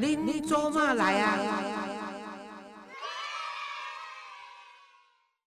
您做嘛来啊？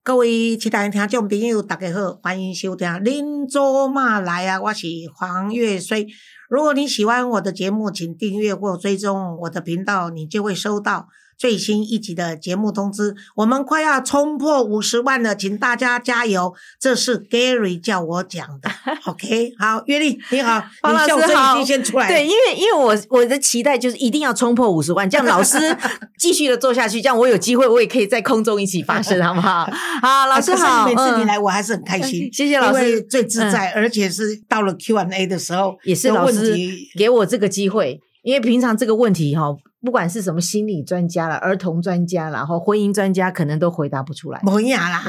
各位亲爱的听众朋友，大家好，欢迎收听《您做嘛来啊》，我是黄月水。如果你喜欢我的节目，请订阅或追踪我的频道，你就会收到。最新一集的节目通知，我们快要冲破五十万了，请大家加油！这是 Gary 叫我讲的。OK，好，月丽你好，黄老师好，先出来。对，因为因为我我的期待就是一定要冲破五十万，这样老师 继续的做下去，这样我有机会我也可以在空中一起发声，好不好？好，老师好，每次你来我还是很开心，谢谢老师，最自在，而且是到了 Q&A 的时候，也是老师给我这个机会，因为平常这个问题哈。不管是什么心理专家了、儿童专家然后婚姻专家，可能都回答不出来。没呀啦，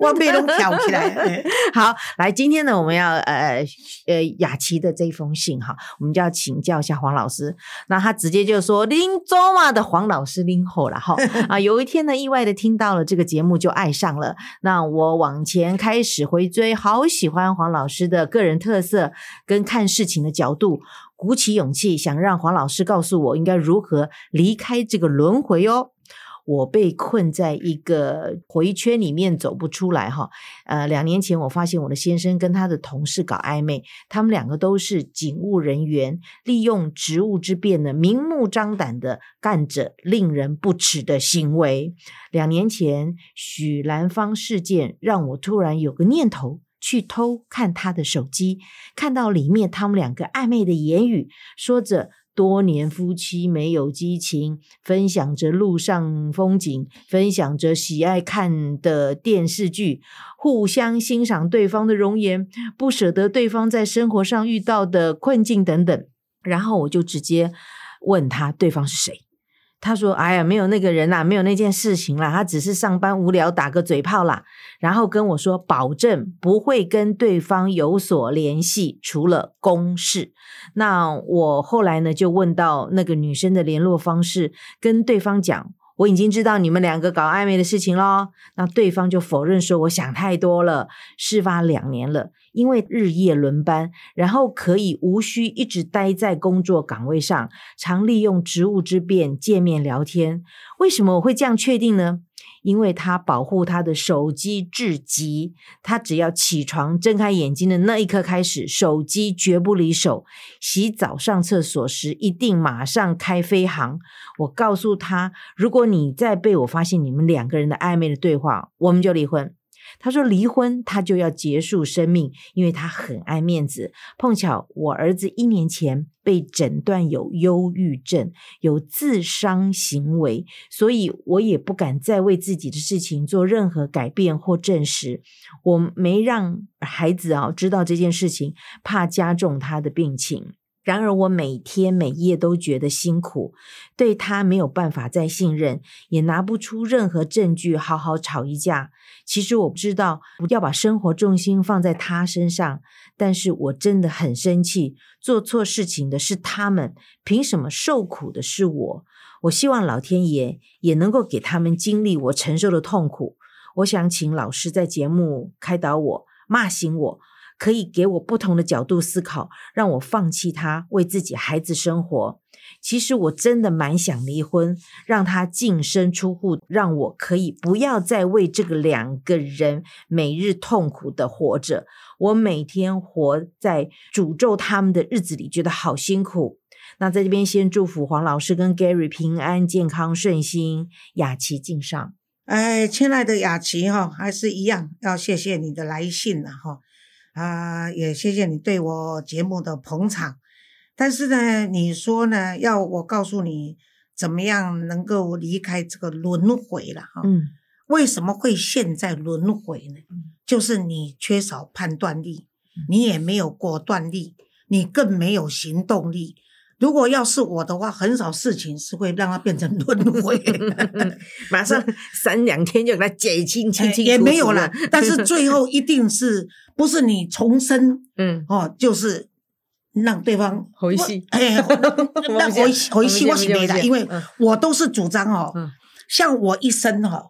我被 都挑起来。好，来，今天呢，我们要呃呃雅琪的这封信哈，我们就要请教一下黄老师。那他直接就说拎走嘛的黄老师拎后了哈 啊，有一天呢，意外的听到了这个节目就爱上了。那我往前开始回追，好喜欢黄老师的个人特色跟看事情的角度。鼓起勇气，想让黄老师告诉我应该如何离开这个轮回哦。我被困在一个回圈里面，走不出来哈。呃，两年前我发现我的先生跟他的同事搞暧昧，他们两个都是警务人员，利用职务之便呢，明目张胆的干着令人不齿的行为。两年前许兰芳事件，让我突然有个念头。去偷看他的手机，看到里面他们两个暧昧的言语，说着多年夫妻没有激情，分享着路上风景，分享着喜爱看的电视剧，互相欣赏对方的容颜，不舍得对方在生活上遇到的困境等等。然后我就直接问他对方是谁。他说：“哎呀，没有那个人啦，没有那件事情啦，他只是上班无聊打个嘴炮啦。”然后跟我说：“保证不会跟对方有所联系，除了公事。”那我后来呢，就问到那个女生的联络方式，跟对方讲。我已经知道你们两个搞暧昧的事情喽。那对方就否认说：“我想太多了。”事发两年了，因为日夜轮班，然后可以无需一直待在工作岗位上，常利用职务之便见面聊天。为什么我会这样确定呢？因为他保护他的手机至极，他只要起床睁开眼睛的那一刻开始，手机绝不离手。洗澡、上厕所时一定马上开飞行。我告诉他，如果你再被我发现你们两个人的暧昧的对话，我们就离婚。他说离婚，他就要结束生命，因为他很爱面子。碰巧我儿子一年前被诊断有忧郁症，有自伤行为，所以我也不敢再为自己的事情做任何改变或证实。我没让孩子啊知道这件事情，怕加重他的病情。然而，我每天每夜都觉得辛苦，对他没有办法再信任，也拿不出任何证据好好吵一架。其实我不知道不要把生活重心放在他身上，但是我真的很生气。做错事情的是他们，凭什么受苦的是我？我希望老天爷也能够给他们经历我承受的痛苦。我想请老师在节目开导我，骂醒我。可以给我不同的角度思考，让我放弃他，为自己孩子生活。其实我真的蛮想离婚，让他净身出户，让我可以不要再为这个两个人每日痛苦的活着。我每天活在诅咒他们的日子里，觉得好辛苦。那在这边先祝福黄老师跟 Gary 平安健康顺心，雅琪敬上。哎，亲爱的雅琪哈，还是一样要谢谢你的来信了哈。啊，也谢谢你对我节目的捧场，但是呢，你说呢，要我告诉你怎么样能够离开这个轮回了哈？嗯，为什么会陷在轮回呢？就是你缺少判断力，你也没有果断力，你更没有行动力。如果要是我的话，很少事情是会让它变成轮回，马上三两天就给它解清清清也没有了。但是最后一定是不是你重生？嗯，哦，就是让对方回戏，哎，那 回回戏我是没的，因为我都是主张哦，像我一生哈，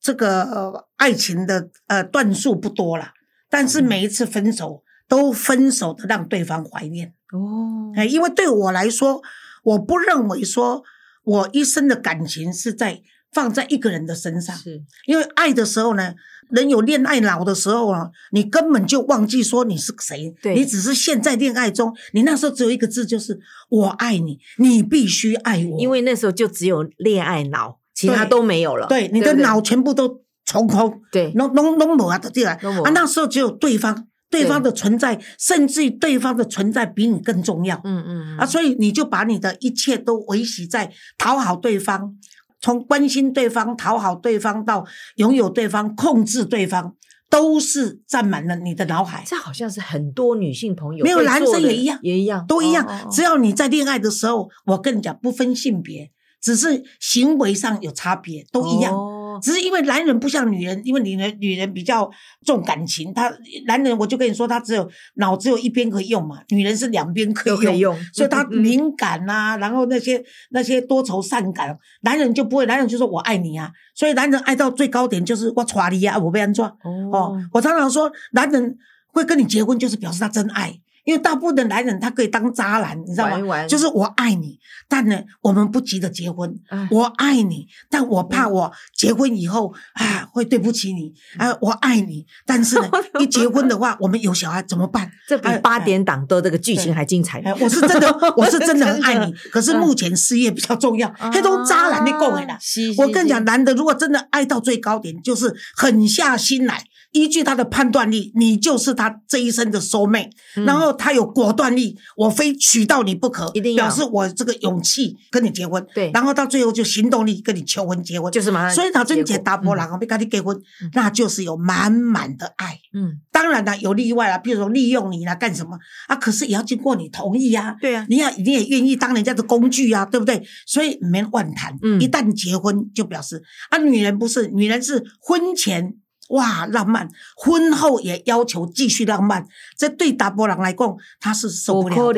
这个爱情的呃段数不多了，但是每一次分手都分手的让对方怀念。哦，哎，因为对我来说，我不认为说我一生的感情是在放在一个人的身上，是。因为爱的时候呢，人有恋爱脑的时候啊，你根本就忘记说你是谁，对你只是陷在恋爱中，你那时候只有一个字，就是我爱你，你必须爱我，因为那时候就只有恋爱脑，其他都没有了。对你的脑全部都重空，对弄弄弄没啊的进来啊，那时候只有对方，对方的存在，甚至于对方的存在比你更重要。嗯嗯啊，所以你就把你的一切都维系在讨好对方，从关心对方、讨好对方到拥有对方、控制对方，都是占满了你的脑海，这好像是很多女性朋友没有男生也一样也一样，都一样。只要你在恋爱的时候，我跟你讲，不分性别，只是行为上有差别，都一样。哦只是因为男人不像女人，因为女人女人比较重感情，他男人我就跟你说，他只有脑只有一边可以用嘛，女人是两边可以用，所以他 敏感呐、然后那些那些多愁善感，男人就不会，男人就说我爱你啊，所以男人爱到最高点就是我娶你啊，我被安装哦哦，我常常说，男人会跟你结婚，就是表示他真爱。因为大部分的男人他可以当渣男，你知道吗？玩玩就是我爱你，但呢，我们不急着结婚。哎我爱你，但我嗯怕我结婚以后啊会对不起你啊，我爱你，但是呢，一结婚的话，我们有小孩怎么办？这比哎八点档的这个剧情还精彩哎，。我是真的，我是真的很爱你，可是目前事业比较重要，黑都渣男的啦。啊是我跟你讲，男的如果真的爱到最高点，就是狠下心来，依据他的判断力，你就是他这一生的 soul mate。嗯然后他有果断力，我非娶到你不可，一定要表示我这个勇气跟你结婚。对然后到最后就行动力跟你求婚结婚，就是嘛所以他真结大波郎啊，被跟你结婚，那就是有满满的爱。嗯，当然啦，有例外啦，比如说利用你啦，干什么啊？可是也要经过你同意啊。对啊，你要你也愿意当人家的工具啊，对不对？所以没万谈。嗯一旦结婚就表示啊，女人不是，女人是婚前哇浪漫，婚后也要求继续浪漫。这对达波郎来讲，他是受不了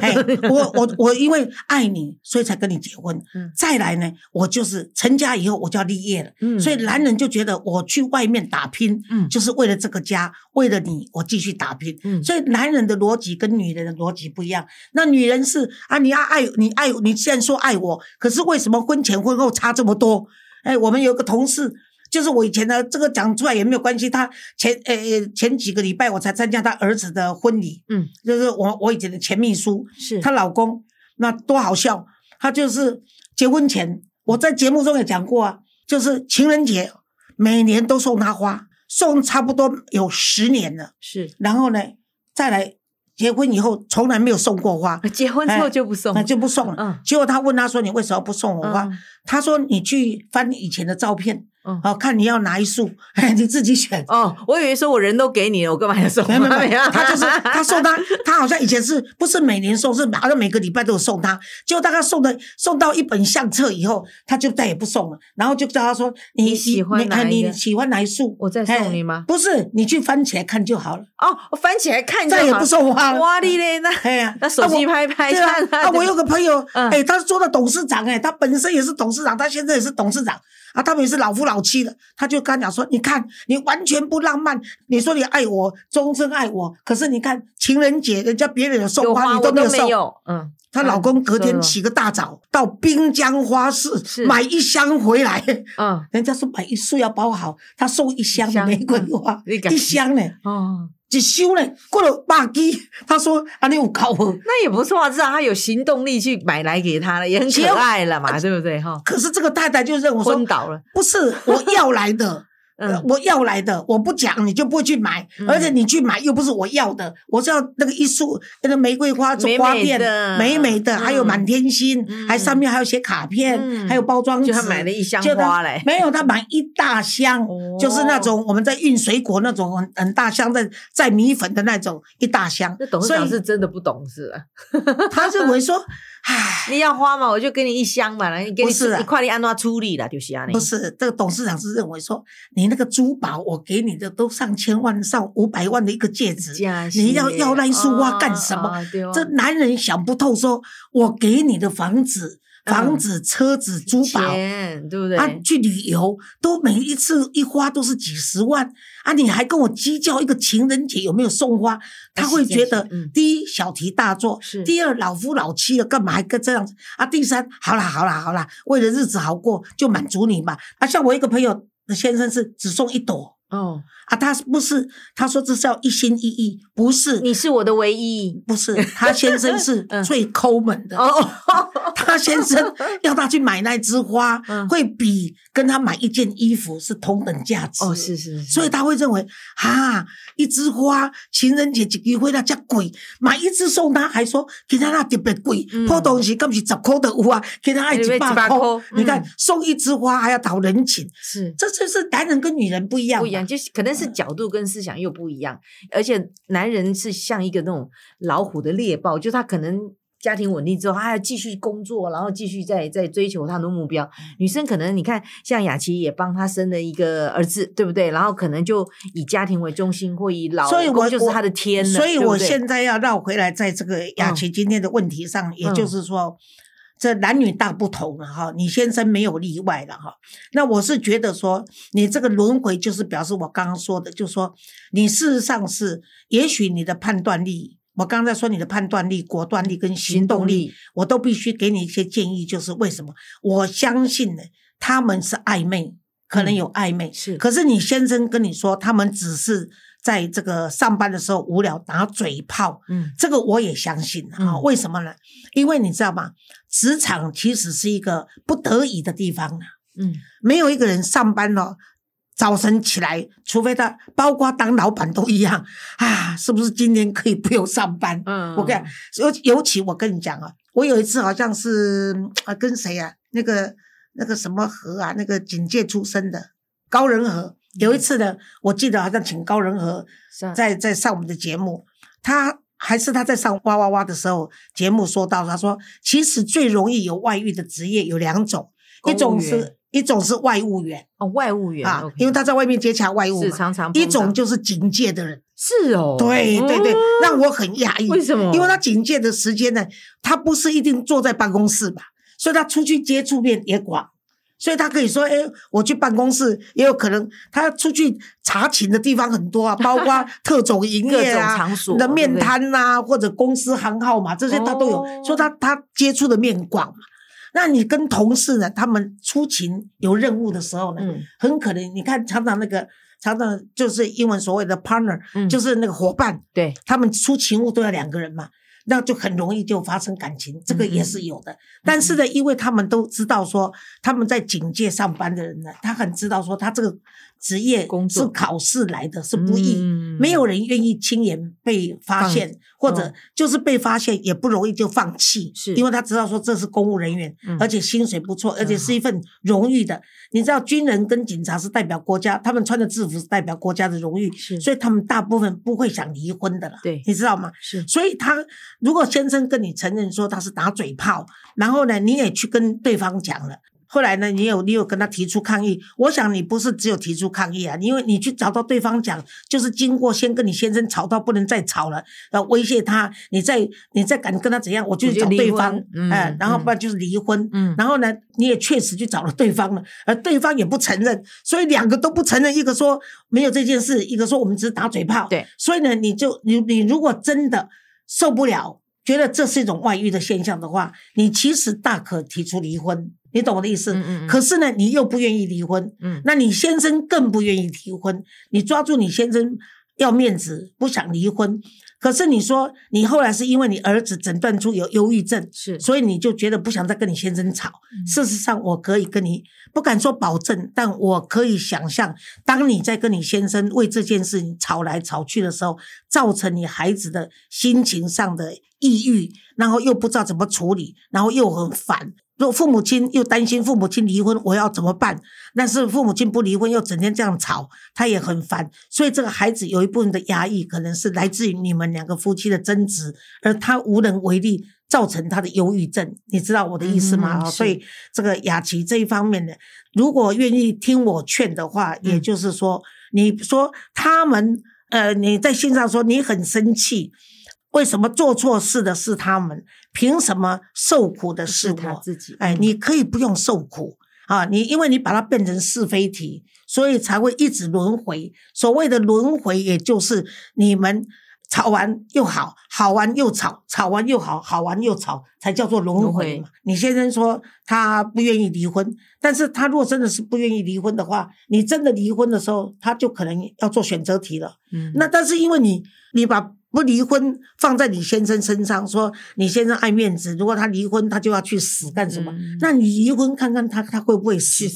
哎，我我我因为爱你，所以才跟你结婚。嗯再来呢，我就是成家以后我就要立业了。嗯所以男人就觉得我去外面打拼，嗯就是为了这个家，为了你，我继续打拼。嗯所以男人的逻辑跟女人的逻辑不一样。那女人是啊，你要爱你爱你，既然说爱我，可是为什么婚前婚后差这么多？哎，我们有个同事。就是我以前的这个讲出来也没有关系，他前呃呃前几个礼拜我才参加他儿子的婚礼，嗯，就是我我以前的前秘书，是她老公，那多好笑！他就是结婚前，我在节目中也讲过啊，就是情人节每年都送他花，送差不多有十年了。是，然后呢，再来结婚以后从来没有送过花，结婚之后就不送那就不送了。嗯结果他问他说：“你为什么不送我花？”嗯他说：“你去翻以前的照片，嗯哦，看你要哪一束，你自己选。”哦，我以为说我人都给你了，我干嘛要送？没有没有，他就是 他送他，他好像以前是不是每年送，是好像每个礼拜都有送他。结果大概送的送到一本相册以后，他就再也不送了，然后就叫他说：“你你喜欢哪你喜欢哪一束？我再送你吗哎不是，你去翻起来看就好了，哦，我翻起来看就再也不送花了。哇哩嘞，那哎呀，那手机拍拍对啊！我有个朋友，嗯哎，他是做的董事长，哎，他本身也是董事长，他现在也是董事长啊，他们也是老夫老妻的。他就跟他讲说：“你看，你完全不浪漫，你说你爱我，终身爱我，可是你看情人节人家别人有送花，你没有送。”有，嗯，她老公隔天嗯起个大早到滨江花市买一箱回来，嗯，人家说买一束要包好，他送一箱玫瑰花，一箱呢，哦，一修呢，过了百支。他说：“啊，你有搞不？”那也不错啊，至少他有行动力去买来给他了，也很可爱了嘛，对不对？哈，可是这个太太就认为说昏，倒了，不是我要来的，我要来的，我不讲你就不会去买，嗯。而且你去买又不是我要的，我是要那个一束那个玫瑰花美美花店的美美的，嗯。还有满天星，嗯。还上面还有写卡片，嗯。还有包装纸，就他买了一箱花嘞。没有，他买一大箱，哦。就是那种我们在运水果那种很很大箱在在米粉的那种一大箱。那，董事所以长是真的不懂事啊！他认为说，唉。你要花嘛，我就给你一箱嘛，你给你不是啊。你快点按照处理了，就是啊，不是，这个董事长是认为说，你那个珠宝我给你的都上千万、上五百万的一个戒指，你要要那一束花干什么？这男人想不透说，我给你的房子房子、车子、珠宝。钱对不对？啊，去旅游都每一次一花都是几十万啊！你还跟我计较一个情人节有没有送花？他会觉得嗯，第一小题大做，是第二老夫老妻了，干嘛还跟这样子啊？第三，好啦好啦好啦，为了日子好过，就满足你嘛。啊，像我一个朋友的先生是只送一朵哦，啊，他不是他说这是要一心一意，不是你是我的唯一不是，他先生是 嗯最抠门的。哦，他先生 要他去买那枝花，嗯会比跟他买一件衣服是同等价值。哦，是是是，所以他会认为，哈，一枝花情人节一支花那叫贵，买一支送他，还说给他那特别贵，嗯破东西根本是十块的有啊，给他爱几百100块块。你看嗯送一枝花还要讨人情，是这就是男人跟女人不一样，不一样，就是可能是角度跟思想又不一样，而且男人是像一个那种老虎的猎豹，就他可能。家庭稳定之后，他还要继续工作，然后继续在在追求他的目标。女生可能你看，像雅琪也帮他生了一个儿子，对不对？然后可能就以家庭为中心，或以老所以我公就是他的天了。所以我现在要绕回来，在这个雅琪今天的问题上，也就是说，这男女大不同了哈。你先生没有例外了哈。那我是觉得说，你这个轮回就是表示我刚刚说的，就是说你事实上是，也许你的判断力，我刚才说你的判断力、果断力跟行动力，我都必须给你一些建议，就是为什么？我相信呢，他们是暧昧，可能有暧昧，是可是你先生跟你说，他们只是在这个上班的时候无聊打嘴炮，嗯这个我也相信啊、嗯为什么呢？因为你知道吗？职场其实是一个不得已的地方啊嗯没有一个人上班哦，早晨起来，除非他，包括当老板都一样啊，是不是今天可以不用上班？嗯。我跟你，尤尤其我跟你讲啊，我有一次好像是啊跟谁啊，那个那个什么河啊，那个警界出身的高仁和，有一次呢，我记得好像请高仁和在在上我们的节目，他还是他在上哇哇哇的时候，节目说到，他说其实最容易有外遇的职业有两种，一种是一种是外务员哦，外务员啊因为他在外面接洽外务嘛，是常常一种就是警戒的人，是哦，对对对哦，让我很讶异。为什么？因为他警戒的时间呢，他不是一定坐在办公室吧，所以他出去接触面也广，所以他可以说，哎，我去办公室，也有可能他出去查寝的地方很多啊，包括 特种营业啊、场所的面摊呐、或者公司行号嘛，这些他都有，哦所以他他接触的面广嘛。那你跟同事呢，他们出勤有任务的时候呢，嗯很可能你看常常那个常常就是英文所谓的 partner，、嗯就是那个伙伴，对他们出勤务都要两个人嘛，那就很容易就发生感情，这个也是有的。但是呢，因为他们都知道说他们在警界上班的人呢，他很知道说他这个职业工作是考试来的，是不易。嗯没有人愿意亲眼被发现，或者哦就是被发现也不容易就放弃，是因为他知道说这是公务人员，嗯而且薪水不错，而且是一份荣誉的。你知道，军人跟警察是代表国家，他们穿的制服是代表国家的荣誉，所以他们大部分不会想离婚的了。对你知道吗？是所以他如果先生跟你承认说他是打嘴炮，然后呢，你也去跟对方讲了。后来呢，你有你有跟他提出抗议，我想你不是只有提出抗议啊，因为你去找到对方讲，就是经过先跟你先生吵到不能再吵了，然后威胁他，你再你再敢跟他怎样，我就去找对方婚，嗯哎、然后嗯。不然就是离婚，嗯。然后呢，你也确实去找了对方了，而对方也不承认，所以两个都不承认，一个说没有这件事，一个说我们只是打嘴炮。对，所以呢，你就你你如果真的受不了，觉得这是一种外遇的现象的话，你其实大可提出离婚，你懂我的意思？嗯嗯嗯可是呢，你又不愿意离婚，嗯那你先生更不愿意离婚，你抓住你先生要面子，不想离婚。可是你说你后来是因为你儿子诊断出有忧郁症，是所以你就觉得不想再跟你先生吵。嗯事实上，我可以跟你不敢说保证，但我可以想象，当你在跟你先生为这件事情吵来吵去的时候，造成你孩子的心情上的抑郁，然后又不知道怎么处理，然后又很烦。如果父母亲又担心父母亲离婚，我要怎么办？但是父母亲不离婚，又整天这样吵，他也很烦。所以这个孩子有一部分的压抑，可能是来自于你们两个夫妻的争执，而他无能为力，造成他的忧郁症。你知道我的意思吗？所以这个雅琪这一方面呢，如果愿意听我劝的话，嗯也就是说，你说他们呃，你在信上说你很生气，为什么做错事的是他们？凭什么受苦的是我？自己，哎，嗯你可以不用受苦啊，你因为你把它变成是非题，所以才会一直轮回。所谓的轮回，也就是你们吵完又好，好完又吵，吵完又好，好完又吵，才叫做轮回嘛。你先生说他不愿意离婚，但是他如果真的是不愿意离婚的话，你真的离婚的时候，他就可能要做选择题了。嗯那但是因为你你把不离婚放在你先生身上，说你先生爱面子，如果他离婚，他就要去死干什么？嗯那你离婚看看他他会不会死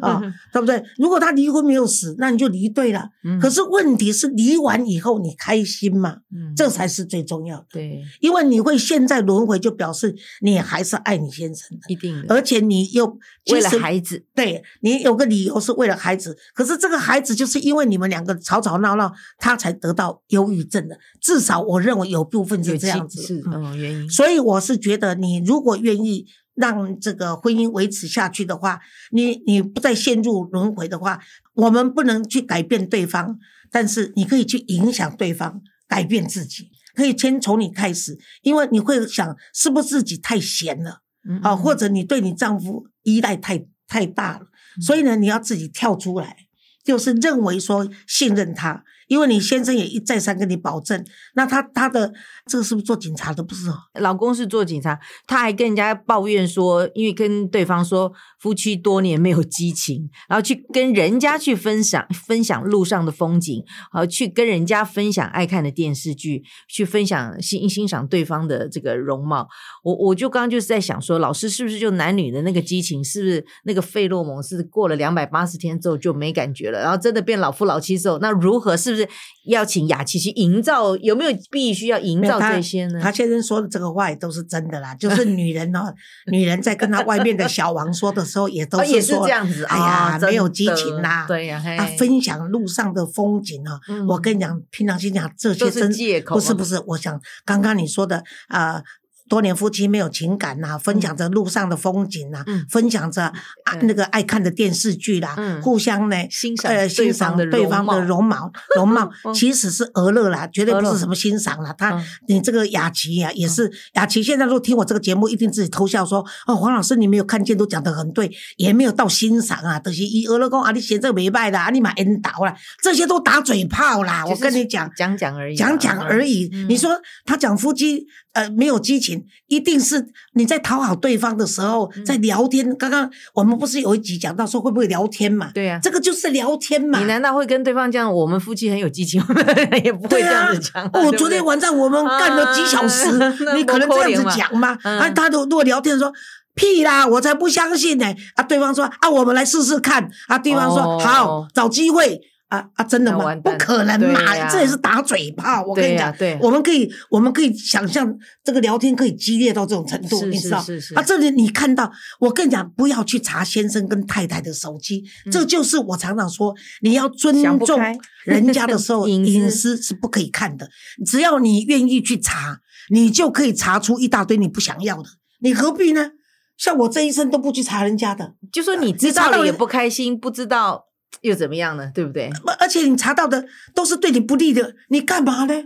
啊？对不对？如果他离婚没有死，那你就离对了。嗯可是问题是离完以后你开心吗？嗯这才是最重要的。对因为你会现在轮回，就表示你还是爱你先生的，一定的，而且你又为了孩子，对你有个理由是为了孩子，可是这个孩子就是因为你们两个吵吵闹闹，他才得到忧郁症的。至少我认为有部分是这样子。是嗯嗯原因，所以我是觉得，你如果愿意让这个婚姻维持下去的话，你你不再陷入轮回的话，我们不能去改变对方，但是你可以去影响对方，改变自己。可以先从你开始，因为你会想是不是自己太闲了。嗯啊，或者你对你丈夫依赖太太大了，所以呢，你要自己跳出来，就是认为说信任他，因为你先生也一再三跟你保证，那他他的这个是不是做警察的不是哦？老公是做警察，他还跟人家抱怨说，因为跟对方说夫妻多年没有激情，然后去跟人家去分享分享路上的风景，然后去跟人家分享爱看的电视剧，去分享欣欣赏对方的这个容貌。我我就刚刚就是在想说，老师是不是就男女的那个激情，是不是那个费洛蒙是过了两百八十天之后就没感觉了，然后真的变老夫老妻之后，那如何是要请雅琪去营造？有没有必须要营造这些呢？他先生说的这个话也都是真的啦，就是女人哦，女人在跟他外面的小王说的时候，也都是说这样子，哎呀，啊没有激情啦。对呀、分享路上的风景啊，嗯我跟你讲，平常心讲这些真借口不是不是，我想刚刚你说的啊。呃多年夫妻没有情感呐、分享着路上的风景呐、嗯。分享着啊那个爱看的电视剧啦，嗯。互相呢欣赏欣方的赏对方的容貌。容貌 嗯，其实是俄乐啦，绝对不是什么欣赏啦。他嗯。你这个雅琪呀、也是雅琪，现在如果听我这个节目，一定自己偷笑说哦，黄老师你没有看见，都讲得很对，也没有到欣赏啊，等、就是以俄乐公啊，你写这个没败的啊，你买 N 倒啦，这些都打嘴炮啦。我就是跟你讲，讲讲而已啊，讲讲而已。嗯。你说他讲夫妻呃没有激情，一定是你在讨好对方的时候，嗯在聊天。刚刚我们不是有一集讲到说会不会聊天嘛？对呀、这个就是聊天嘛。你难道会跟对方讲我们夫妻很有激情？也不会这样子讲啊。哦，昨天晚上我们干了几小时，啊你可能这样子讲吗？嗯啊，他都如果聊天说。屁啦！我才不相信呢、啊，对方说啊，我们来试试看。啊，对方说、哦好，找机会。啊啊，真的吗？不可能对嘛！呀这也是打嘴炮。我跟你讲，对呀对我们可以，我们可以想象这个聊天可以激烈到这种程度，是你知道？是是是啊，这里你看到，我跟你讲，不要去查先生跟太太的手机，这就是我常常说，你要尊重人家的时候，隐私是不可以看的。只要你愿意去查，你就可以查出一大堆你不想要的。你何必呢？像我这一生都不去查人家的，就说你知道了也不开心，不知道又怎么样呢？对不对？而且你查到的都是对你不利的，你干嘛呢？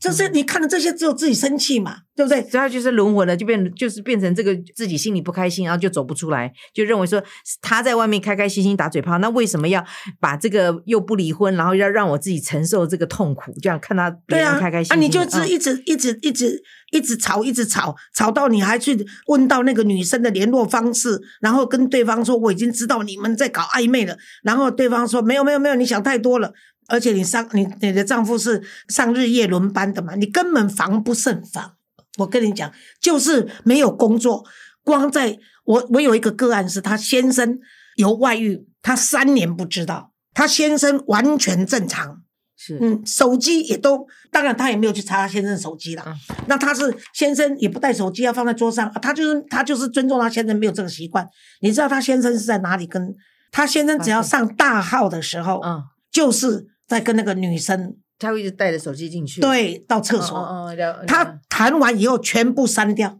这嗯是你看了这些，只有自己生气嘛，对不对？所以他就是轮回了，就变就是变成这个自己心里不开心，然后就走不出来，就认为说他在外面开开心心打嘴炮，那为什么要把这个又不离婚，然后要让我自己承受这个痛苦？这样看他别人开开心心啊，的，你就嗯是一直、一直一直一直吵，一直吵，吵到你还去问到那个女生的联络方式，然后跟对方说我已经知道你们在搞暧昧了，然后对方说没有没有没有，你想太多了。而且你上你你的丈夫是上日夜轮班的嘛，你根本防不胜防。我跟你讲，就是没有工作，光在我我有一个个案是他先生有外遇，他三年不知道，他先生完全正常，是嗯，手机也都，当然他也没有去查他先生的手机啦。嗯那他是先生也不带手机，要放在桌上，啊他就是他就是尊重他先生没有这个习惯。你知道他先生是在哪里跟？他先生只要上大号的时候，嗯，就是在跟那个女生他会一直带着手机进去，对到厕所，哦哦哦了他了。谈完以后全部删掉，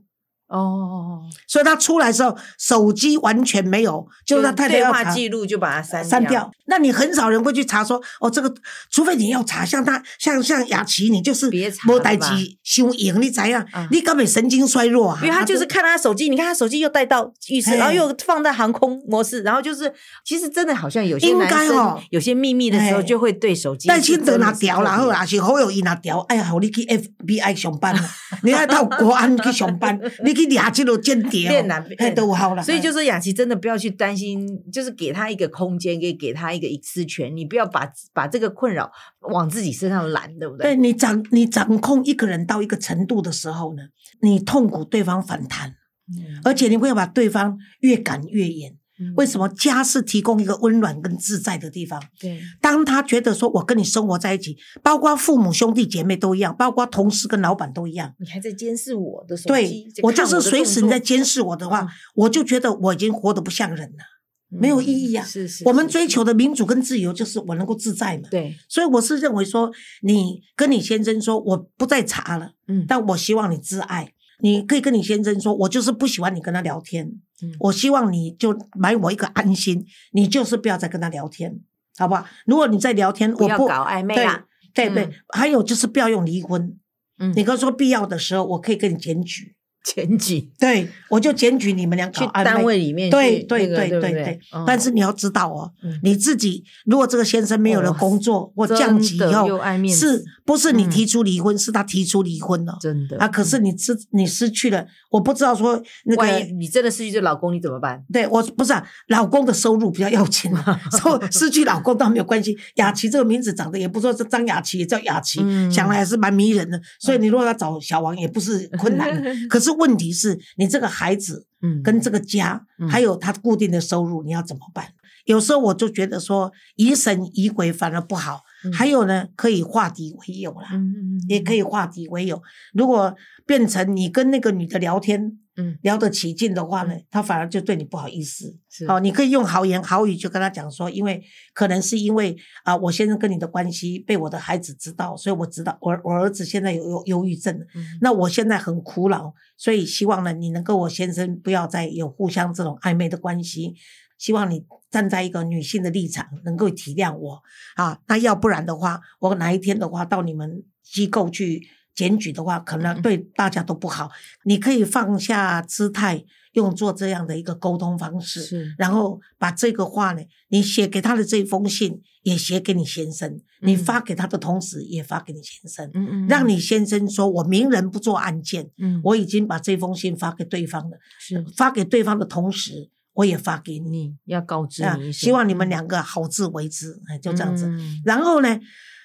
哦，所以他出来时候，手机完全没有，就是他太太对要查话记录就把它删删掉。那你很少人会去查说，哦，这个，除非你要查，像他，像像雅琪，你就是别查没代了吧机修赢，你怎样？嗯？你根本神经衰弱啊！因为他就是看他手机，你看他手机又带到浴室，哎。然后又放在航空模式，然后就是其实真的好像有些应男生该哦有些秘密的时候哎。就会对手机是但真的是特别，是得拿调啦，或者是好友伊拿调，哎呀，好你去 FBI 上班，你爱到国安去上班，你去抓这个间谍哦变难，哎，都有好了。所以就说雅琪真的不要去担心，就是给他一个空间，给给他一个隐私权，你不要把把这个困扰往自己身上揽，对不对？对你掌你掌控一个人到一个程度的时候呢，你痛苦对方反弹，嗯而且你会把对方越赶越远。嗯。为什么家是提供一个温暖跟自在的地方？对，当他觉得说我跟你生活在一起，包括父母兄弟姐妹都一样，包括同事跟老板都一样。你还在监视我的手对，我就是随时你在监视我的话，嗯。我就觉得我已经活得不像人了，没有意义啊。嗯是是，我们追求的民主跟自由就是我能够自在嘛。对，所以我是认为说，你跟你先生说我不再查了，嗯。但我希望你自爱。你可以跟你先生说，我就是不喜欢你跟他聊天，嗯。我希望你就买我一个安心，你就是不要再跟他聊天，好不好？如果你在聊天，我不不要搞暧昧啦。对对对，嗯。还有就是不要用离婚。嗯。你跟我说必要的时候，我可以跟你检举，检举。对我就检举你们俩搞去暧昧。单位里面对对对对对？但是你要知道哦嗯，你自己如果这个先生没有了工作或降级以的后是不是你嗯提出离婚？是他提出离婚了真的啊？可是你失你失去了，我不知道说那万一个。你真的失去这老公，你怎么办？对我不是啊，老公的收入比较要紧啊，所以失去老公倒没有关系。雅琪这个名字长得也不说是张雅琪，也叫雅琪，嗯想来还是蛮迷人的。所以你如果要找小王，也不是困难的。可是问题是你这个孩子嗯跟这个家，嗯还有他固定的收入，你要怎么办？有时候我就觉得说，疑神疑鬼反而不好。嗯还有呢，可以化敌为友啦，嗯嗯也可以化敌为友。如果变成你跟那个女的聊天，嗯聊得起劲的话呢，她反而就对你不好意思。是好、你可以用好言好语就跟她讲说，因为可能是因为啊、我先生跟你的关系被我的孩子知道，所以我知道我我儿子现在有有忧郁症。嗯那我现在很苦恼，所以希望呢，你能跟我先生不要再有互相这种暧昧的关系。希望你站在一个女性的立场，能够体谅我啊。那要不然的话，我哪一天的话到你们机构去检举的话，可嗯能对大家都不好。你可以放下姿态，用做这样的一个沟通方式，然后把这个话呢，你写给他的这封信也写给你先生，你嗯发给他的同时也发给你先生。嗯嗯让你先生说：“我明人不做案件，嗯我已经把这封信发给对方了。是发给对方的同时，我也发给你，要告知啊你希望你们两个好自为之。哎，就这样子。嗯然后呢，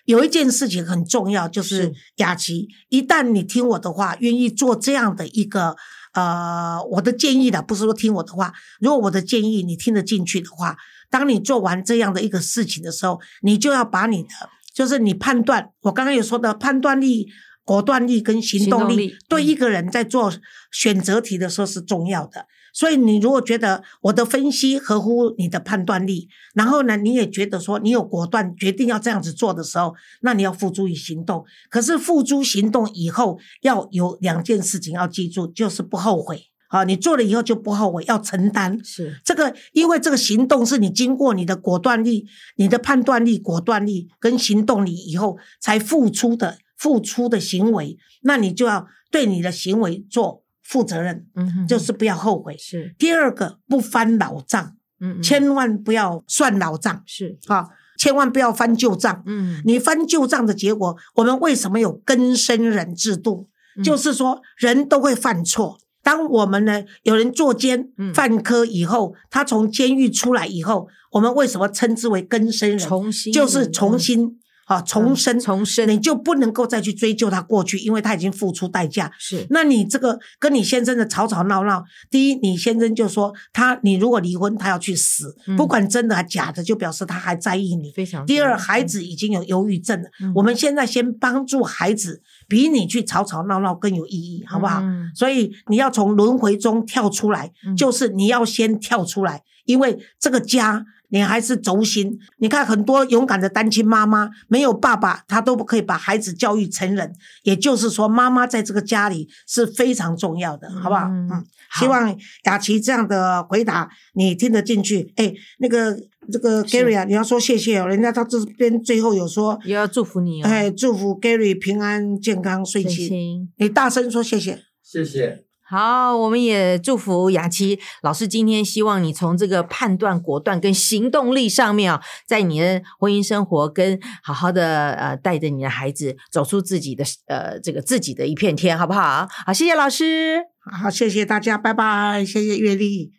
有一件事情很重要，就是是雅琪，一旦你听我的话，愿意做这样的一个呃我的建议的，不是说听我的话，如果我的建议你听得进去的话，当你做完这样的一个事情的时候，你就要把你的，就是你判断，我刚刚有说的判断力。果断力跟行动力，对一个人在做选择题的时候是重要的。所以你如果觉得我的分析合乎你的判断力，然后呢，你也觉得说你有果断决定要这样子做的时候，那你要付诸于行动。可是付诸行动以后，要有两件事情要记住，就是不后悔。啊，你做了以后就不后悔，要承担。是这个，因为这个行动是你经过你的果断力、你的判断力、果断力跟行动力以后才付出的付出的行为，那你就要对你的行为做负责任，嗯哼就是不要后悔。是第二个，不翻老账，嗯嗯千万不要算老账是啊，千万不要翻旧账。嗯你翻旧账的结果，我们为什么有根生人制度？嗯就是说人都会犯错。当我们呢有人作奸嗯犯科以后，他从监狱出来以后，我们为什么称之为更生人？重新就是重新啊重生，嗯重生。你就不能够再去追究他过去，因为他已经付出代价。是。那你这个跟你先生的吵吵闹闹，第一，你先生就说他，你如果离婚，他要去死，嗯。不管真的还假的，就表示他还在意你。非常。第二，孩子已经有忧郁症了，嗯。我们现在先帮助孩子，比你去吵吵闹闹更有意义，好不好？嗯所以你要从轮回中跳出来，嗯就是你要先跳出来，因为这个家你还是轴心。你看很多勇敢的单亲妈妈，没有爸爸，她都不可以把孩子教育成人。也就是说，妈妈在这个家里是非常重要的，好不好？嗯嗯，希望雅琪这样的回答你听得进去。哎，那个这个 Gary 啊，你要说谢谢哦，人家到这边最后有说，也要祝福你哦，哎，祝福 Gary 平安健康顺。心。你大声说谢谢。谢谢。好，我们也祝福雅琪老师。今天希望你从这个判断果断跟行动力上面啊，在你的婚姻生活跟好好的呃带着你的孩子走出自己的呃这个自己的一片天，好不好？好，谢谢老师。好，谢谢大家，拜拜，谢谢月丽。